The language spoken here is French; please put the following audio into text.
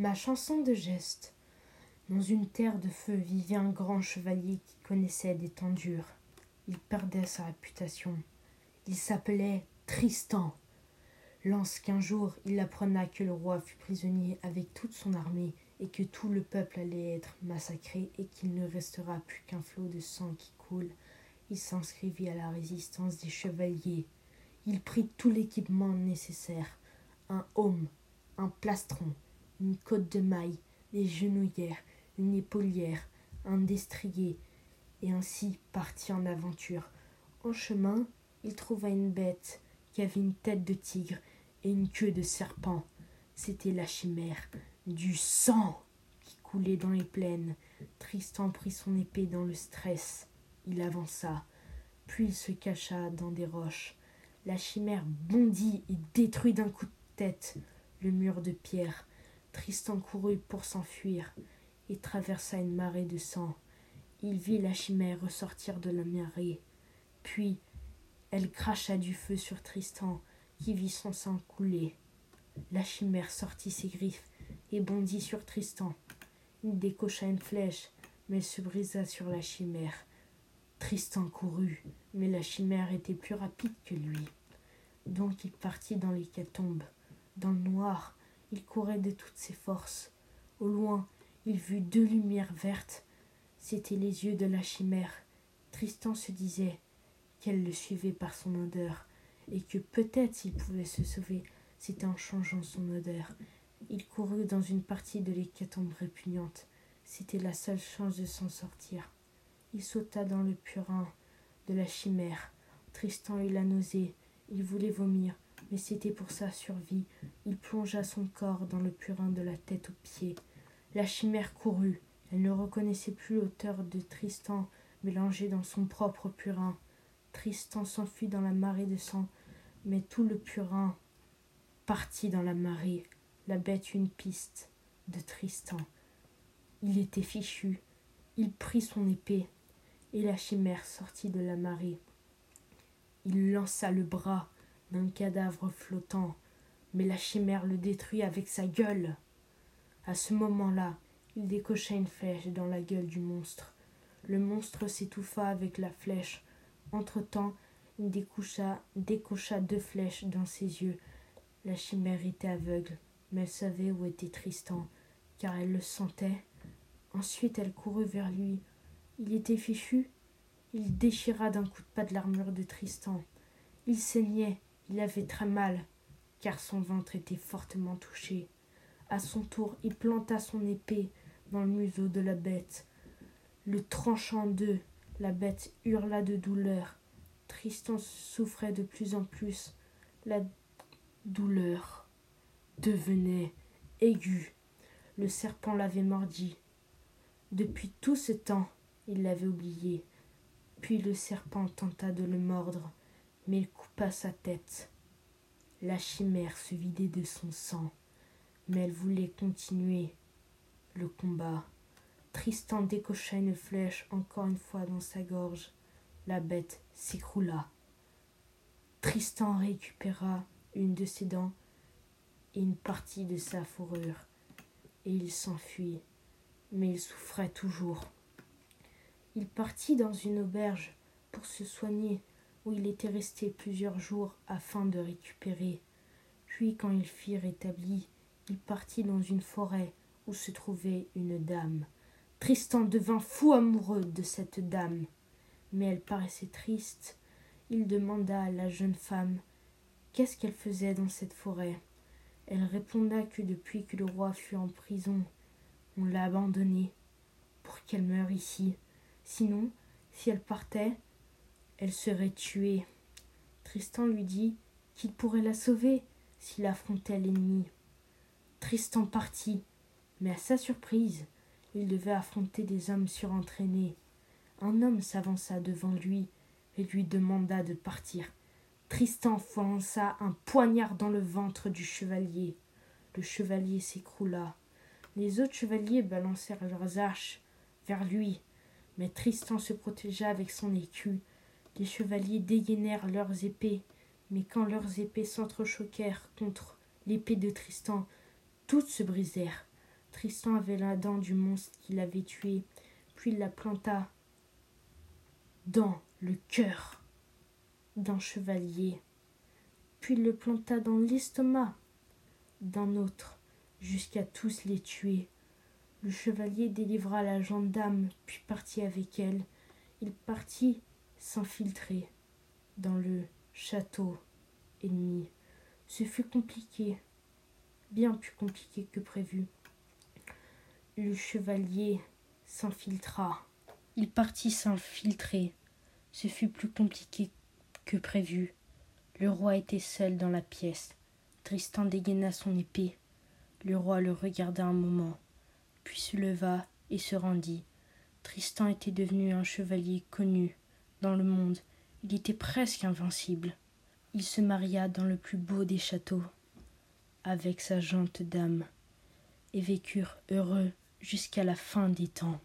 Ma chanson de geste. Dans une terre de feu vivait un grand chevalier qui connaissait des temps durs. Il perdait sa réputation. Il s'appelait Tristan. Lorsqu'un jour il apprenait que le roi fut prisonnier avec toute son armée et que tout le peuple allait être massacré et qu'il ne restera plus qu'un flot de sang qui coule, il s'inscrivit à la résistance des chevaliers. Il prit tout l'équipement nécessaire un aume, un plastron, une côte de maille, des genouillères, une épaulière, un destrier, et ainsi partit en aventure. En chemin, il trouva une bête qui avait une tête de tigre et une queue de serpent. C'était la chimère. Du sang qui coulait dans les plaines. Tristan prit son épée dans le stress. Il avança, puis il se cacha dans des roches. La chimère bondit et détruit d'un coup de tête le mur de pierre. Tristan courut pour s'enfuir et traversa une marée de sang. Il vit la chimère ressortir de la marée. Puis elle cracha du feu sur Tristan, qui vit son sang couler. La chimère sortit ses griffes et bondit sur Tristan. Il décocha une flèche, mais se brisa sur la chimère. Tristan courut, mais la chimère était plus rapide que lui. Donc il partit dans l'hécatombe. Dans le noir, il courait de toutes ses forces. Au loin, il vit deux lumières vertes. C'étaient les yeux de la chimère. Tristan se disait qu'elle le suivait par son odeur, et que peut-être s'il pouvait se sauver, c'était en changeant son odeur. Il courut dans une partie de l'hécatombe répugnante. C'était la seule chance de s'en sortir. Il sauta dans le purin de la chimère. Tristan eut la nausée. Il voulait vomir mais c'était pour sa survie. Il plongea son corps dans le purin de la tête aux pieds. La chimère courut. Elle ne reconnaissait plus l'auteur de Tristan mélangé dans son propre purin. Tristan s'enfuit dans la marée de sang, mais tout le purin partit dans la marée. La bête une piste de Tristan. Il était fichu. Il prit son épée, et la chimère sortit de la marée. Il lança le bras d'un cadavre flottant, mais la chimère le détruit avec sa gueule. À ce moment-là, il décocha une flèche dans la gueule du monstre. Le monstre s'étouffa avec la flèche. Entre-temps, il décocha, décocha deux flèches dans ses yeux. La chimère était aveugle, mais elle savait où était Tristan, car elle le sentait. Ensuite, elle courut vers lui. Il était fichu. Il déchira d'un coup de pas de l'armure de Tristan. Il saignait, il avait très mal, car son ventre était fortement touché. À son tour, il planta son épée dans le museau de la bête. Le tranchant en deux, la bête hurla de douleur. Tristan souffrait de plus en plus. La douleur devenait aiguë. Le serpent l'avait mordi. Depuis tout ce temps, il l'avait oublié. Puis le serpent tenta de le mordre mais il coupa sa tête. La chimère se vidait de son sang, mais elle voulait continuer le combat. Tristan décocha une flèche encore une fois dans sa gorge. La bête s'écroula. Tristan récupéra une de ses dents et une partie de sa fourrure, et il s'enfuit, mais il souffrait toujours. Il partit dans une auberge pour se soigner où il était resté plusieurs jours afin de récupérer. Puis, quand il fut rétabli, il partit dans une forêt où se trouvait une dame. Tristan devint fou amoureux de cette dame, mais elle paraissait triste. Il demanda à la jeune femme qu'est-ce qu'elle faisait dans cette forêt? Elle répondit que depuis que le roi fut en prison, on l'a abandonnée pour qu'elle meure ici. Sinon, si elle partait, elle serait tuée. Tristan lui dit qu'il pourrait la sauver s'il affrontait l'ennemi. Tristan partit, mais à sa surprise, il devait affronter des hommes surentraînés. Un homme s'avança devant lui et lui demanda de partir. Tristan fonça un poignard dans le ventre du chevalier. Le chevalier s'écroula. Les autres chevaliers balancèrent leurs arches vers lui, mais Tristan se protégea avec son écu les chevaliers dégainèrent leurs épées, mais quand leurs épées s'entrechoquèrent contre l'épée de Tristan, toutes se brisèrent. Tristan avait la dent du monstre qui l'avait tué, puis il la planta dans le cœur d'un chevalier, puis il le planta dans l'estomac d'un autre, jusqu'à tous les tuer. Le chevalier délivra la gendarme, puis partit avec elle. Il partit s'infiltrer dans le château ennemi. Ce fut compliqué, bien plus compliqué que prévu. Le chevalier s'infiltra. Il partit s'infiltrer. Ce fut plus compliqué que prévu. Le roi était seul dans la pièce. Tristan dégaina son épée. Le roi le regarda un moment, puis se leva et se rendit. Tristan était devenu un chevalier connu le monde. Il était presque invincible. Il se maria dans le plus beau des châteaux avec sa jante dame et vécurent heureux jusqu'à la fin des temps.